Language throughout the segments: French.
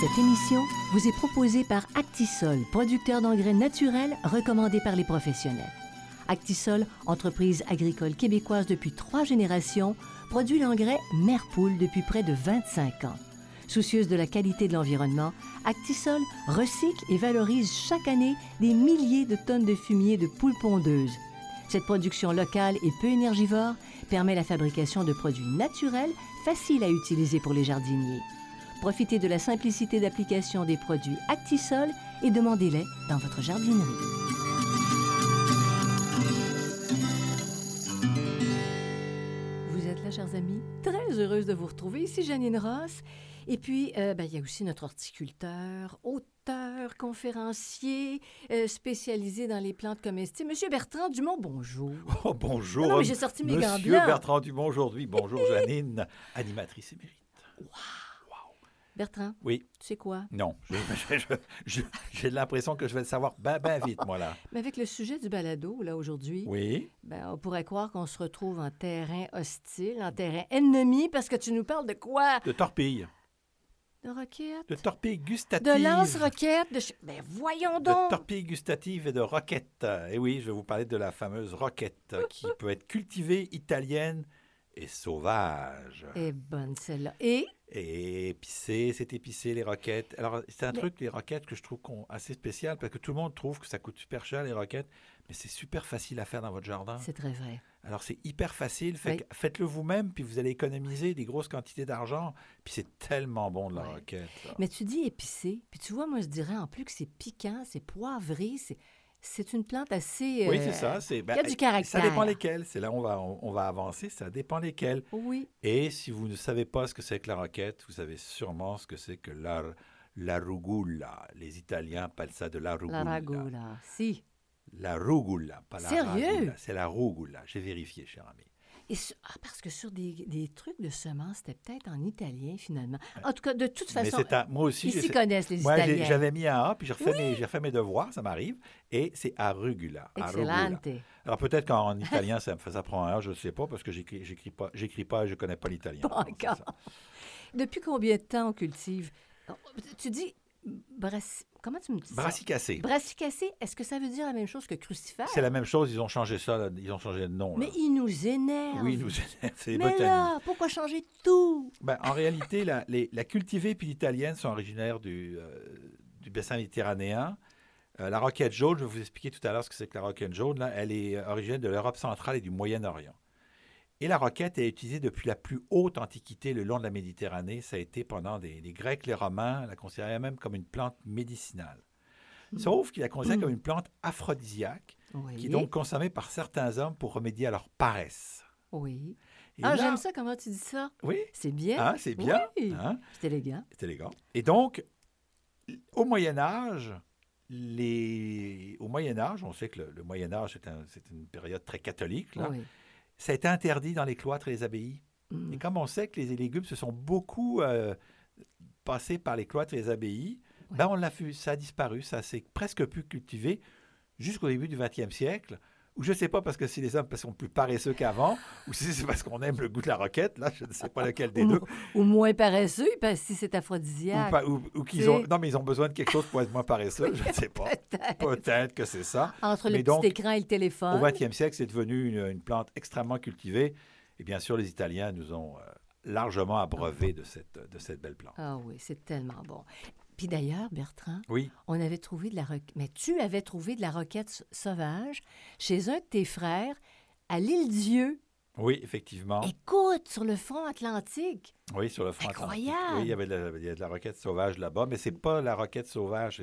Cette émission vous est proposée par Actisol, producteur d'engrais naturels recommandé par les professionnels. Actisol, entreprise agricole québécoise depuis trois générations, produit l'engrais Merpoule depuis près de 25 ans. Soucieuse de la qualité de l'environnement, Actisol recycle et valorise chaque année des milliers de tonnes de fumier de poules pondeuses. Cette production locale et peu énergivore permet la fabrication de produits naturels faciles à utiliser pour les jardiniers. Profitez de la simplicité d'application des produits Actisol et demandez-les dans votre jardinerie. Vous êtes là, chers amis. Très heureuse de vous retrouver. Ici Janine Ross. Et puis, euh, ben, il y a aussi notre horticulteur, auteur, conférencier, euh, spécialisé dans les plantes comestibles. Monsieur Bertrand Dumont, bonjour. Oh, bonjour. Non, non, mais j'ai sorti mes gants Monsieur blancs. Bertrand Dumont aujourd'hui. Bonjour Janine, animatrice émérite. Bertrand, Oui, tu sais quoi? non, j'ai l'impression que je vais le savoir ben, ben vite, moi, là. Mais avec le sujet du balado, là, aujourd'hui, Oui, ben, on pourrait croire qu'on se retrouve en terrain hostile, en terrain ennemi, parce que tu nous parles de quoi? de torpilles, De roquettes? de torpilles gustatives. De lance-roquettes? De... Ben, voyons De donc! torpilles gustatives et de roquettes. Et oui, je vais vous parler de la fameuse roquette qui peut être cultivée, italienne et sauvage. Eh bonne celle-là. Et Et épicé, c'est épicé les roquettes. Alors, c'est un Mais- truc, les roquettes, que je trouve assez spécial parce que tout le monde trouve que ça coûte super cher, les roquettes, mais c'est super facile à faire dans votre jardin. c'est très vrai. Alors, c'est hyper facile. Fait Oui. que Faites-le vous-même, puis vous allez économiser des grosses quantités d'argent. Puis c'est tellement bon de la roquette. là. Mais tu dis épicé, puis tu vois, moi, je dirais en plus que c'est piquant, c'est poivré, c'est, c'est une plante assez... Oui, euh, c'est ça. C'est, ben, qui a du caractère. Ça dépend lesquels. C'est là où on va, on, on va avancer. Ça dépend lesquels. Oui. Et si vous ne savez pas ce que c'est que la roquette, vous savez sûrement ce que c'est que la, la rugoula. Les Italiens appellent ça de la rugoula. La ragoula. Si. La rugoula, pas la Sérieux? C'est la rugoula. J'ai vérifié, cher ami. Et sur- ah, parce que sur des, des trucs de semences, c'était peut-être en italien, finalement. En tout cas, de toute façon, à- moi aussi, ils s'y connaissent, les moi, Italiens. j'avais mis un A, puis j'ai refait, mes, j'ai refait mes devoirs, ça m'arrive, et c'est arugula. Excellente. Alors peut-être qu'en italien, ça, ça prend un A, je ne sais pas, parce que j'écris, pas, pas et je ne connais pas l'italien. Pas encore. Depuis combien de temps on cultive? Tu dis... brass- Comment tu me dis ça? Brassicacé. Brassicacé, est-ce que ça veut dire la même chose que crucifère? C'est la même chose, ils ont changé ça, là, ils ont changé de nom. là. Mais il nous énerve. Oui, nous, c'est les Mais là, pourquoi changer tout? Ben, en réalité, la, les- la cultivée puis l'italienne sont originaires du, euh, du bassin méditerranéen. Euh, la roquette jaune, je vais vous expliquer tout à l'heure ce que c'est que la roquette jaune. Là, elle est euh, originaire de l'Europe centrale et du Moyen-Orient. Et la roquette est utilisée depuis la plus haute antiquité le long de la Méditerranée. Ça a été pendant des, les Grecs, les Romains, la considéraient même comme une plante médicinale. Sauf qu'il la considère comme une plante aphrodisiaque, Oui. qui est donc consommée par certains hommes pour remédier à leur paresse. Oui. Et ah, là- j'aime ça, comment tu dis ça? Oui, C'est bien. hein, c'est bien. Oui. hein. C'est élégant. C'est élégant. Et donc, au Moyen Âge, les... au Moyen Âge, on sait que le, le Moyen Âge, c'est un- c'est une période très catholique, là. Oui. Ça a été interdit dans les cloîtres et les abbayes. Mm. Et comme on sait que les légumes se sont beaucoup euh, passés par les cloîtres et les abbayes, Ouais. ben on l'a ça a disparu, ça s'est presque plus cultivé jusqu'au début du 20e siècle. Ou je ne sais pas parce que si les hommes sont plus paresseux qu'avant, ou si c'est parce qu'on aime le goût de la roquette, là, je ne sais pas lequel des Ou, deux. ou moins paresseux, parce que si c'est aphrodisiaque. ou- ou qu'ils ont, non, mais ils ont besoin de quelque chose pour être moins paresseux, je ne sais pas. Peut-être. Peut-être que c'est ça. Entre le Mais petit donc, écran et le téléphone. Au 20e siècle, c'est devenu une, une plante extrêmement cultivée. Et bien sûr, les Italiens nous ont euh, largement abreuvé de cette, de cette belle plante. Ah oui, c'est tellement bon. Puis d'ailleurs, Bertrand, Oui, on avait trouvé de la roquette. Mais tu avais trouvé de la roquette sa- sauvage chez un de tes frères à l'île Dieu. oui, effectivement. Écoute, sur le front atlantique. Oui, sur le front atlantique. Incroyable! Oui, il y avait de la, il y a de la roquette sauvage là-bas, mais c'est pas la roquette sauvage.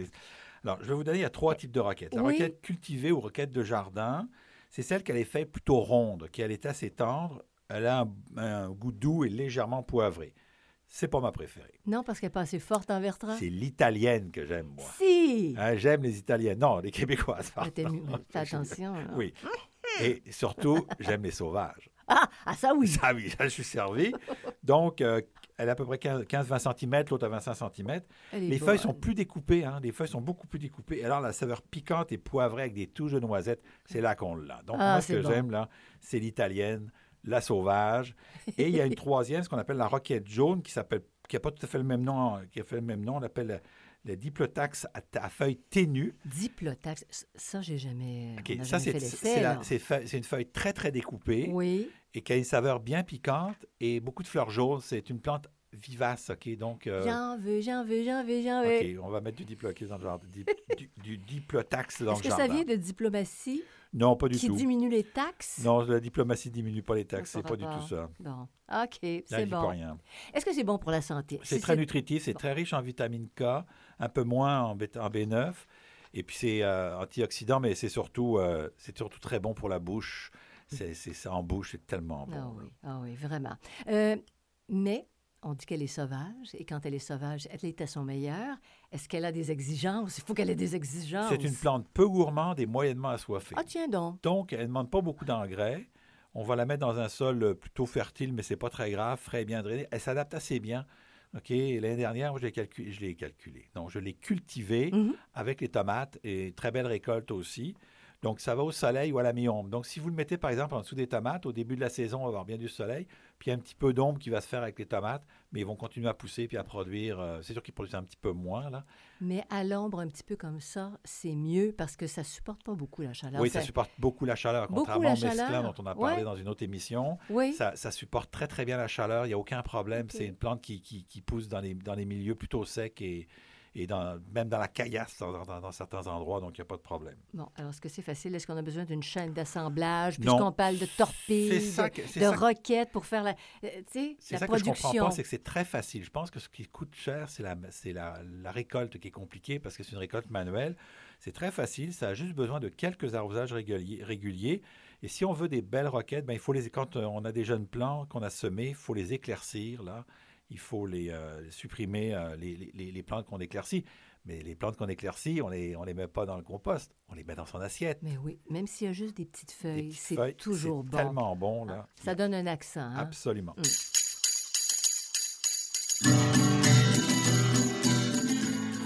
Alors, je vais vous donner, il y a trois types de roquettes. La Oui. roquette cultivée ou roquette de jardin, c'est celle qui a les feuilles plutôt rondes, qui elle est assez tendre, Elle a un, un goût doux et légèrement poivré. C'est pas ma préférée. Non, parce qu'elle n'est pas assez forte en Bertrand? C'est l'italienne que j'aime, moi. Si! Hein, j'aime les italiennes. Non, les québécoises. Pardon. Fais attention. là. Oui. Et surtout, j'aime les sauvages. Ah, ah, ça oui. Ça, oui, ça, je suis servi. Donc, euh, elle a à peu près 15 15-20 cm, l'autre à 25 cm. Les feuilles sont plus découpées, hein. les feuilles sont beaucoup plus découpées. Alors, la saveur piquante et poivrée avec des touches de noisettes, c'est là qu'on l'a. Donc, Ah, moi, ce que bon. j'aime, là, c'est l'italienne, la sauvage. Et il y a une troisième, ce qu'on appelle la roquette jaune, qui s'appelle, qui n'a pas tout à fait le même nom, qui a fait le même nom, on l'appelle la, la diplotax à, à feuilles ténues. Diplotax. Ça, j'ai jamais. Ça, jamais c'est une feuille très, très découpée Oui. et qui a une saveur bien piquante et beaucoup de fleurs jaunes. C'est une plante vivace, OK? Donc, euh, J'en veux, j'en veux, j'en veux, j'en veux. OK, on va mettre du dans le jardin, du, du- du diplotax dans Est-ce le que ça vient de diplomatie Non, pas du qui tout. diminue les taxes? Non, la diplomatie diminue pas les taxes, c'est pas du tout ça. Bon. OK, Là, c'est bon. rien. Est-ce que c'est bon pour la santé? C'est Si très nutritif, c'est très riche en vitamine K, un peu moins en, bêta- en B9. Et puis c'est euh, antioxydant, mais c'est surtout, euh, c'est surtout très bon pour la bouche. C'est c'est ça en bouche, c'est tellement bon. Ah oui, ah oui, vraiment. Mais on dit qu'elle est sauvage, et quand elle est sauvage, elle est à son meilleur. Est-ce qu'elle a des exigences? Il faut qu'elle ait des exigences. C'est une plante peu gourmande et moyennement assoiffée. Ah, tiens donc. Donc, elle ne demande pas beaucoup d'engrais. On va la mettre dans un sol euh, plutôt fertile, mais c'est pas très grave, frais et bien drainé. Elle s'adapte assez bien. OK, l'année dernière, moi, je l'ai calculé, je l'ai calculé. Donc, je l'ai cultivée Mhm. avec les tomates et très belle récolte aussi. Donc, ça va au soleil ou à la mi-ombre. Donc, si vous le mettez, par exemple, en dessous des tomates, au début de la saison, on va avoir bien du soleil, puis un petit peu d'ombre qui va se faire avec les tomates, mais ils vont continuer à pousser puis à produire. euh, c'est sûr qu'ils produisent un petit peu moins, là. Mais à l'ombre, un petit peu comme ça, c'est mieux parce que ça supporte pas beaucoup la chaleur. oui, ça supporte beaucoup la chaleur, Beaucoup contrairement au mesclun chaleur. dont on a parlé Ouais. dans une autre émission. Oui. Ça, ça supporte très, très bien la chaleur. Il n'y a aucun problème. C'est une plante qui, qui, qui pousse dans les, dans les milieux plutôt secs et, et dans, même dans la caillasse dans, dans- dans certains endroits, donc il n'y a pas de problème. Bon, alors est-ce que c'est facile? Est-ce qu'on a besoin d'une chaîne d'assemblage? Puisqu'on parle de torpilles, de, roquettes pour faire la, euh, la ça que je production. comprends pas, c'est que c'est très facile. Je pense que ce qui coûte cher, c'est la, la, la récolte qui est compliquée parce que c'est une récolte manuelle. C'est très facile, ça a juste besoin de quelques arrosages réguliers. réguliers. Et si on veut des belles roquettes, ben, il faut les, quand on a des jeunes plants qu'on a semés, il faut les éclaircir. Là. Il faut les euh, supprimer, euh, les, les- les plantes qu'on éclaircit. Mais les plantes qu'on éclaircit, on ne les, on les met pas dans le compost, on les met dans son assiette. Mais oui, même s'il y a juste des petites feuilles, c'est toujours c'est bon. tellement bon. Là. Ça donne un accent. hein? Absolument.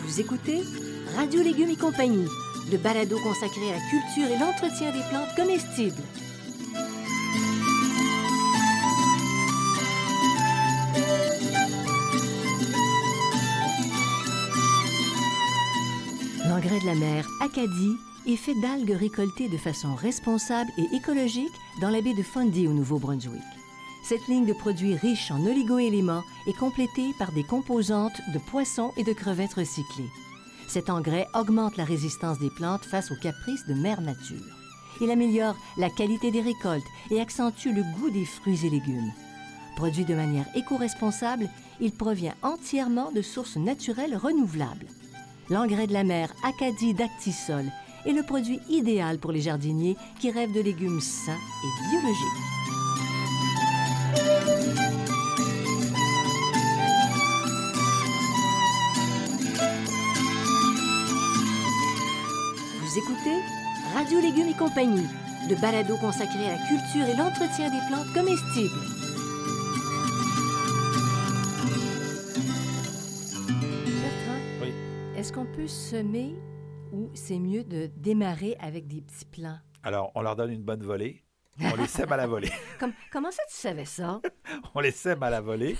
Vous écoutez Radio Légumes et compagnie, le balado consacré à la culture et l'entretien des plantes comestibles. L'engrais de la mer Acadie est fait d'algues récoltées de façon responsable et écologique dans la baie de Fundy au Nouveau-Brunswick. Cette ligne de produits riches en oligoéléments est complétée par des composantes de poissons et de crevettes recyclées. Cet engrais augmente la résistance des plantes face aux caprices de mère nature. Il améliore la qualité des récoltes et accentue le goût des fruits et légumes. Produit de manière éco-responsable, il provient entièrement de sources naturelles renouvelables. L'engrais de la mer Acadie d'Actisol est le produit idéal pour les jardiniers qui rêvent de légumes sains et biologiques. Vous écoutez Radio Légumes et compagnie, le balado consacré à la culture et l'entretien des plantes comestibles. Peut semer ou c'est mieux de démarrer avec des petits plants? Alors, on leur donne une bonne volée. On les sème à la volée. Comme- comment ça tu savais ça? on les sème à la volée.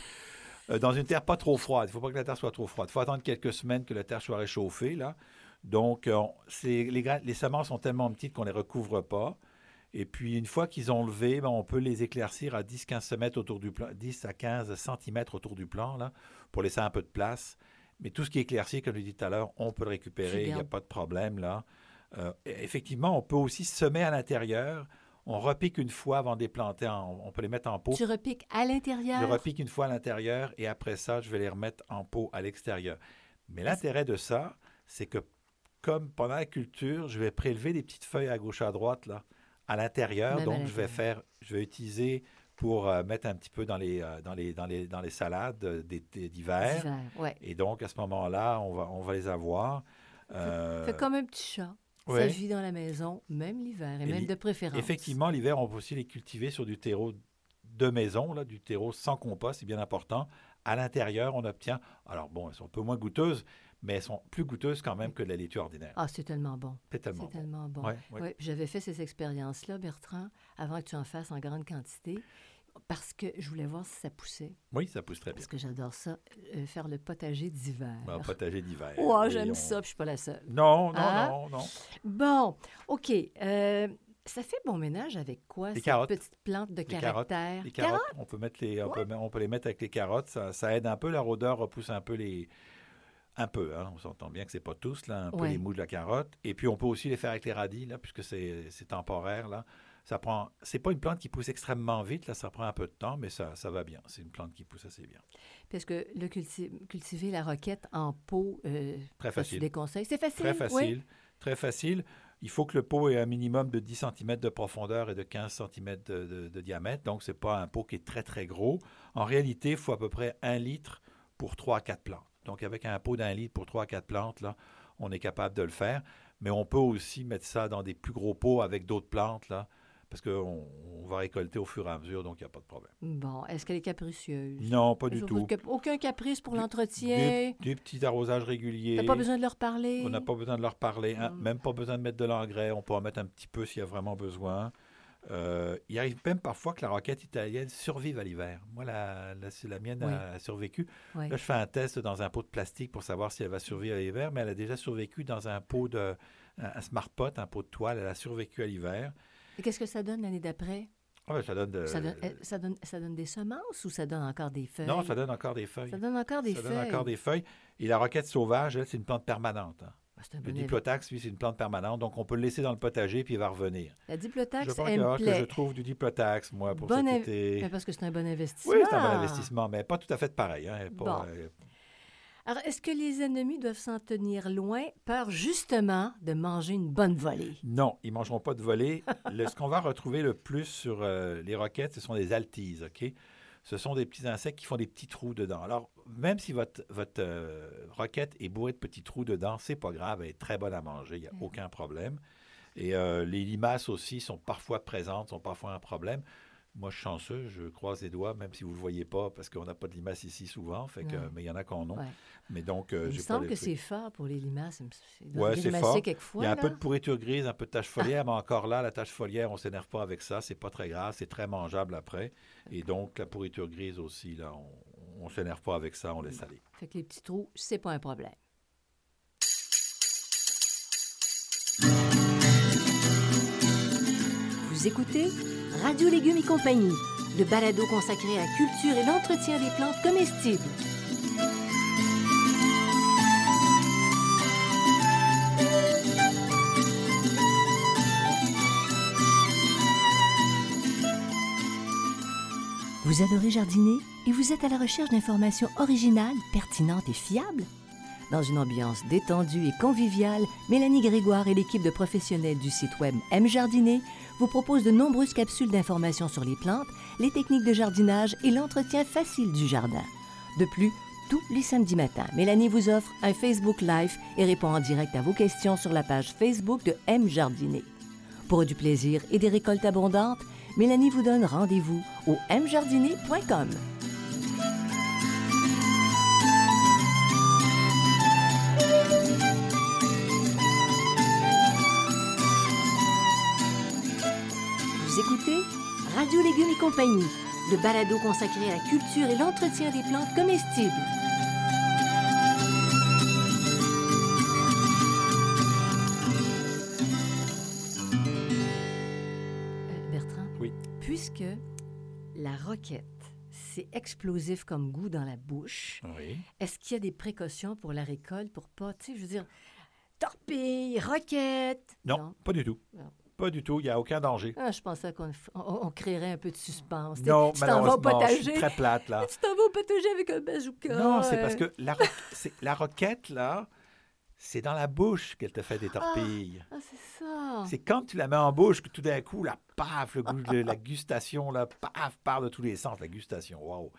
euh, dans une terre pas trop froide. Il ne faut pas que la terre soit trop froide. Il faut attendre quelques semaines que la terre soit réchauffée. Là. Donc, euh, les, semences sont tellement petites qu'on ne les recouvre pas. Et puis, une fois qu'ils ont levé, ben, on peut les éclaircir à 10-15 cm autour du plan, 10 à 15 cm autour du plan, là, pour laisser un peu de place. Mais tout ce qui est éclairci, comme je l'ai dit tout à l'heure, on peut le récupérer, il n'y a pas de problème. là. Euh, et effectivement, on peut aussi semer à l'intérieur. On repique une fois avant de les planter. en- on peut les mettre en pot. Tu repiques à l'intérieur? Je repique une fois à l'intérieur et après ça, je vais les remettre en pot à l'extérieur. Mais l'intérêt de ça, c'est que comme pendant la culture, je vais prélever des petites feuilles à gauche à droite là, à l'intérieur. À Donc, je vais faire, je vais utiliser pour euh, mettre un petit peu dans les, euh, dans les, dans les, dans les salades d'hiver. Ouais. Et donc, à ce moment-là, on va, on va les avoir. Euh, Fait comme un petit chat. Ça ouais. vit dans la maison, même l'hiver, et, Et même de préférence. Effectivement, l'hiver, on peut aussi les cultiver sur du terreau de maison, là, du terreau sans compost, c'est bien important. À l'intérieur, on obtient, alors bon, elles sont un peu moins goûteuses, mais elles sont plus goûteuses quand même que de la laitue ordinaire. Ah, c'est tellement bon. c'est tellement C'est bon. tellement bon. Ouais, ouais. Ouais, J'avais fait ces expériences-là, Bertrand, avant que tu en fasses en grande quantité, parce que je voulais voir si ça poussait. Oui, ça pousse très bien. Parce que j'adore ça, euh, faire le potager d'hiver. Un potager d'hiver. Ouais, Oui, j'aime on- ça, puis je suis pas la seule. Non, non, Hein? non, non. Bon, OK. euh, ça fait bon ménage avec quoi, Les cette carottes. petite plante de carottes. caractère? Les carottes, on peut, mettre les, on, peut, on peut les mettre avec les carottes. Ça, ça aide un peu. La rôdeur repousse un peu les. Un peu, hein, on s'entend bien que c'est pas tous, là, un peu les mous de la carotte. Et puis, on peut aussi les faire avec les radis, là, puisque c'est temporaire. Là. Ça prend. C'est pas une plante qui pousse extrêmement vite, là, ça prend un peu de temps, mais ça, ça va bien. C'est une plante qui pousse assez bien. Parce que le culti- cultiver la roquette en pot, euh, Très facile. des conseils? C'est facile. Très oui? facile. Très facile. Il faut que le pot ait un minimum de 10 cm de profondeur et de 15 cm de, de- de diamètre. Donc, ce n'est pas un pot qui est très, très gros. En réalité, il faut à peu près un litre pour 3 à 4 plantes. Donc, avec un pot d'un litre pour 3 à 4 plantes, là, on est capable de le faire. Mais on peut aussi mettre ça dans des plus gros pots avec d'autres plantes, là, parce qu'on on va récolter au fur et à mesure, donc il n'y a pas de problème. Bon, est-ce qu'elle est capricieuse? Non, pas du tout. Aucun caprice pour l'entretien? Des, des petits arrosages réguliers. T'as pas besoin de leur parler? On n'a pas besoin de leur parler, hein, Mm. même pas besoin de mettre de l'engrais. On peut en mettre un petit peu s'il y a vraiment besoin. Euh, il arrive même parfois que la roquette italienne survive à l'hiver. Moi, la, la, mienne Oui. a, a survécu. Ouais. Là, je fais un test dans un pot de plastique pour savoir si elle va survivre à l'hiver, mais elle a déjà survécu dans un pot de un, un smart pot, un pot de toile. Elle a survécu à l'hiver. Et qu'est-ce que ça donne l'année d'après? Ah ben, ça donne de- Ça, donne, euh, ça, donne, ça donne des semences ou ça donne encore des feuilles? Non, ça donne encore des feuilles. Ça donne encore des Ça feuilles. donne encore des feuilles. Et la roquette sauvage, elle, c'est une plante permanente. hein. Ah, un Le bon diplotax, lui, c'est une plante permanente. Donc, on peut le laisser dans le potager puis il va revenir. La Je diplotax, pense qu'il elle me que je trouve du diplotax, moi, pour cet été. Mais parce que c'est un bon investissement. Oui, c'est un bon investissement, mais pas tout à fait pareil. hein, pas, Bon. euh, Alors, est-ce que les ennemis doivent s'en tenir loin, peur justement de manger une bonne volée? non, ils ne mangeront pas de volée. Le- ce qu'on va retrouver le plus sur euh, les roquettes, ce sont des altises, OK? Ce sont des petits insectes qui font des petits trous dedans. Alors, même si votre, votre euh, roquette est bourrée de petits trous dedans, c'est pas grave, elle est très bonne à manger, il n'y a aucun problème. Et euh, les limaces aussi sont parfois présentes, sont parfois un problème. Moi, je suis chanceux, je croise les doigts, même si vous ne le voyez pas, parce qu'on n'a pas de limaces ici souvent, fait que, Non. mais il y en a a. Ouais. Mais donc, euh, Il me semble les que c'est fort pour les limaces. Il me- c'est- fort. quelquefois, Il y a un là. peu de pourriture grise, un peu de tache foliaire, mais encore là, la tache foliaire, on ne s'énerve pas avec ça. C'est pas très grave, c'est très mangeable après. Et donc, la pourriture grise aussi, là, on ne s'énerve pas avec ça, on laisse aller. Fait que les petits trous, c'est pas un problème. Vous écoutez Radio Légumes et compagnie, le balado consacré à la culture et l'entretien des plantes comestibles. Vous adorez jardiner et vous êtes à la recherche d'informations originales, pertinentes et fiables? Dans une ambiance détendue et conviviale, Mélanie Grégoire et l'équipe de professionnels du site web M Jardiner vous proposent de nombreuses capsules d'informations sur les plantes, les techniques de jardinage et l'entretien facile du jardin. De plus, tous les samedis matins, Mélanie vous offre un Facebook Live et répond en direct à vos questions sur la page Facebook de M Jardiner. Pour du plaisir et des récoltes abondantes, Mélanie vous donne rendez-vous au mjardiner.com. écoutez Radio Légumes et compagnie, le balado consacré à la culture et l'entretien des plantes comestibles. Euh, Bertrand, Oui. puisque la roquette, c'est explosif comme goût dans la bouche, Oui. est-ce qu'il y a des précautions pour la récolte pour pas, tu sais, je veux dire, torpille, roquette? Non, pas du tout. Non. Pas du tout, il n'y a aucun danger. Ah, je pensais qu'on f- on, on créerait un peu de suspense. Non, tu t'en vas au je suis très plate, là. Tu t'en vas au potager avec un bazooka. Non, c'est parce que la, la roquette, là, c'est dans la bouche qu'elle te fait des torpilles. Ah, c'est ça. C'est quand tu la mets en bouche que tout d'un coup, la paf, le goût, de- la gustation, là, paf, part de tous les sens. La gustation, wow.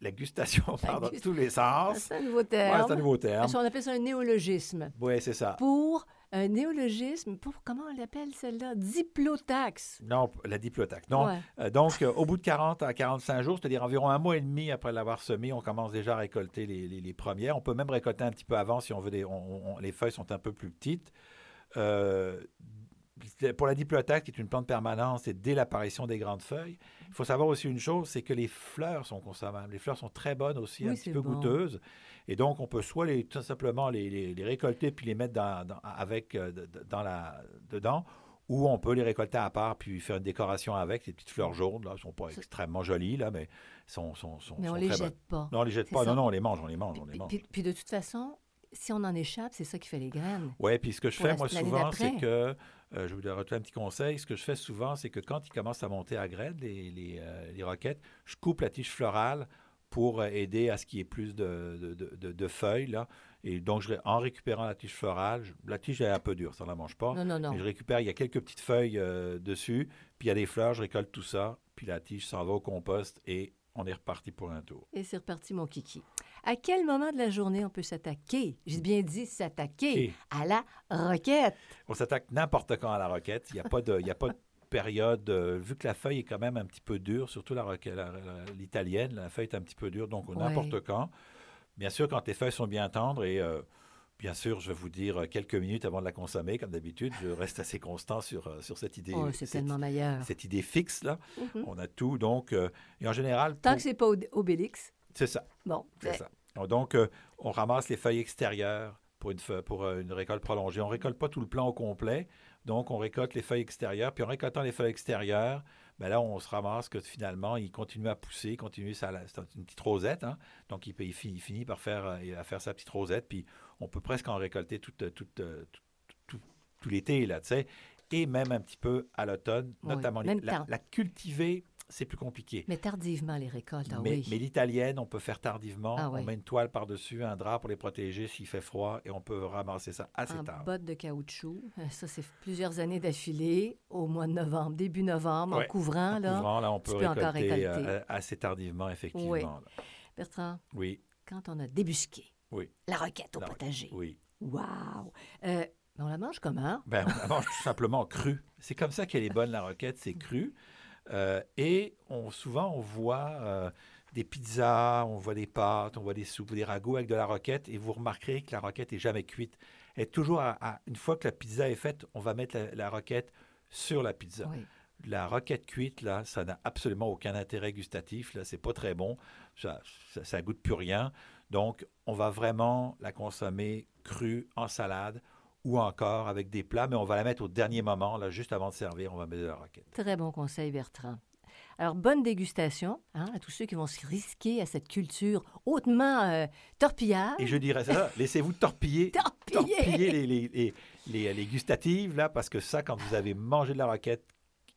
La gustation part gus- tous les sens. C'est un nouveau Ouais, terme. c'est un nouveau terme. On appelle ça un néologisme. Oui, c'est ça. Pour un néologisme, pour, comment on l'appelle celle-là? Diplotaxe. Non, la. Ouais. Euh, donc, euh, au bout de 40 à 45 jours, c'est-à-dire environ un mois et demi après l'avoir semé, on commence déjà à récolter les, les- les premières. On peut même récolter un petit peu avant si on veut. Des, on- on- les feuilles sont un peu plus petites. Euh, pour la diplotaque, qui est une plante permanente, c'est dès l'apparition des grandes feuilles. Il faut savoir aussi une chose, c'est que les fleurs sont consommables. Les fleurs sont très bonnes aussi, Oui, un petit peu bon. goûteuses. Et donc, on peut soit les, tout simplement les, les- les récolter puis les mettre dans, dans- avec, euh, dans la, dedans, ou on peut les récolter à part puis faire une décoration avec. Les petites fleurs jaunes, là, ne sont pas extrêmement jolies, là, mais sont, sont, sont, Mais on sont les très jette bonnes. pas. Non, on les jette pas. ça. Non, non, on les mange, on les mange, on les Puis, mange. puis- puis de toute façon, si on en échappe, c'est ça qui fait les graines. Oui, puis ce que je fais, la- moi, souvent, c'est que, euh, je vous donne un petit conseil, ce que je fais souvent, c'est que quand ils commencent à monter à graines, les, les, euh, les roquettes, je coupe la tige florale pour aider à ce qu'il y ait plus de, de- de- de- de feuilles, là. Et donc, je, en récupérant la tige florale, je- la tige est un peu dure, ça ne la mange pas. Non, non, non. Je récupère, il y a quelques petites feuilles euh, dessus, puis il y a des fleurs, je récolte tout ça, puis la tige s'en va au compost et on est reparti pour un tour. Et c'est reparti, mon kiki. À quel moment de la journée on peut s'attaquer, j'ai bien dit s'attaquer, à la roquette? On s'attaque n'importe quand à la roquette. Il n'y a pas de, y a pas de période. euh, vu que la feuille est quand même un petit peu dure, surtout la roquette, la- la- l'italienne, la feuille est un petit peu dure, donc Ouais. n'importe quand. Bien sûr, quand les feuilles sont bien tendres et euh, bien sûr, je vais vous dire euh, quelques minutes avant de la consommer, comme d'habitude, je reste assez constant sur, sur cette idée. Oh, c'est tellement meilleur. cette idée fixe là. Mhm. On a tout, donc euh, et en général, Tant pour- que c'est pas Ob- Obélix, c'est ça. bon. C'est ça. Donc, euh, on ramasse les feuilles extérieures pour une, pour euh, une récolte prolongée. On ne récolte pas tout le plant au complet. Donc, on récolte les feuilles extérieures. Puis, en récoltant les feuilles extérieures, ben là, on se ramasse que finalement, il continue à pousser, il continue sa, c'est une petite rosette. hein. Donc, il, finit, il finit par faire, euh, à faire sa petite rosette. Puis, on peut presque en récolter tout, euh, tout, euh, tout, tout- tout l'été, là, tu sais. Et même un petit peu à l'automne, Oui, notamment les- la cultiver, c'est plus compliqué. Mais tardivement, les récoltes, ah Mais, oui. mais l'italienne, on peut faire tardivement. Ah on oui. met une toile par-dessus, un drap pour les protéger s'il fait froid et on peut ramasser ça assez en tard. bottes de caoutchouc. Euh, Ça, c'est plusieurs années d'affilée, au mois de novembre, début novembre, Ouais. en couvrant. En là. couvrant, là, on peut encore récolter, récolter. euh, assez tardivement, effectivement. Oui. Bertrand, Oui, quand on a débusqué Oui. la roquette au La- potager, oui. wow! Euh, on la mange comment? Ben, on la mange tout simplement crue. C'est comme ça qu'elle est bonne, la roquette, c'est cru. Euh, et on, souvent, on voit euh, des pizzas, on voit des pâtes, on voit des soupes, des ragoûts avec de la roquette. Et vous remarquerez que la roquette est jamais cuite. Est toujours à- à- une fois que la pizza est faite, on va mettre la, la roquette sur la pizza. Oui. La roquette cuite, là, ça n'a absolument aucun intérêt gustatif. Là, c'est pas très bon. Ça, ça, ça goûte plus rien. Donc, on va vraiment la consommer crue en salade ou encore avec des plats, mais on va la mettre au dernier moment, là, juste avant de servir, on va mettre de la roquette. Très bon conseil, Bertrand. Alors, bonne dégustation hein, à tous ceux qui vont se risquer à cette culture hautement euh, torpillard. Et je dirais ça, laissez-vous torpiller, Torpiller! torpiller les, les, les, les- les gustatives, là, parce que ça, quand vous avez mangé de la roquette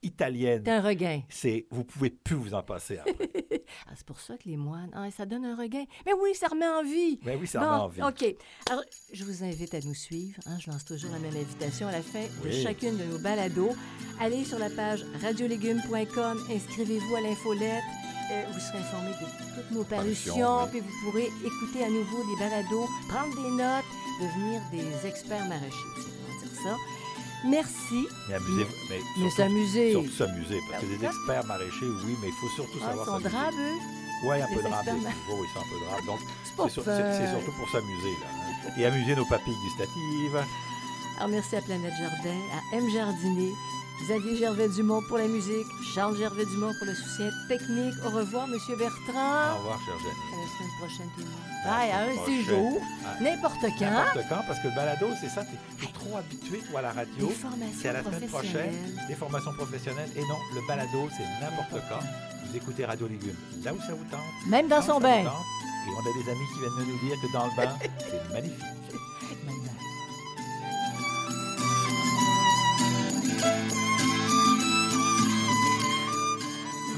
italienne, C'est un regain. c'est vous pouvez plus vous en passer après. Ah, c'est pour ça que les moines, ah, ça donne un regain. Mais oui, ça remet en vie. Mais oui, ça Bon, en a envie. OK. Alors, je vous invite à nous suivre. hein. je lance toujours la même invitation à la fin de chacune de nos balados. Allez sur la page radiolégumes.com, inscrivez-vous à l'infolette. Euh, vous serez informé de toutes nos parutions, oui. puis vous pourrez écouter à nouveau des balados, prendre des notes, devenir des experts maraîchers. C'est dire ça. Merci. Mais Mais surtout- s'amuser. Surtout s'amuser, parce que des experts maraîchers, oui, mais il faut surtout Ah, ils savoir sont s'amuser. Oui, un les peu de rap. experts Oui, c'est un peu de rap. Donc, C'est sur- surtout pour s'amuser, là. hein. Et amuser nos papilles gustatives. Alors, merci à Planète Jardin, à M. Jardinet, Xavier Gervais-Dumont pour la musique, Charles Gervais-Dumont pour le soutien technique. Au revoir, Monsieur Au Bertrand. revoir, chère Jenny. À la semaine prochaine, tout le monde. Bye, à un prochaine. séjour, Ah, n'importe quand. N'importe quand, parce que le balado, c'est ça, t'es t'es trop habitué, toi, à la radio. Des formations C'est à la semaine prochaine, des formations professionnelles. Et non, le balado, c'est n'importe quand. Vous écoutez Radio Légumes, là où ça vous tente. Même dans son bain. tente. Et on a des amis qui viennent de nous dire que dans le bain, c'est magnifique. Bye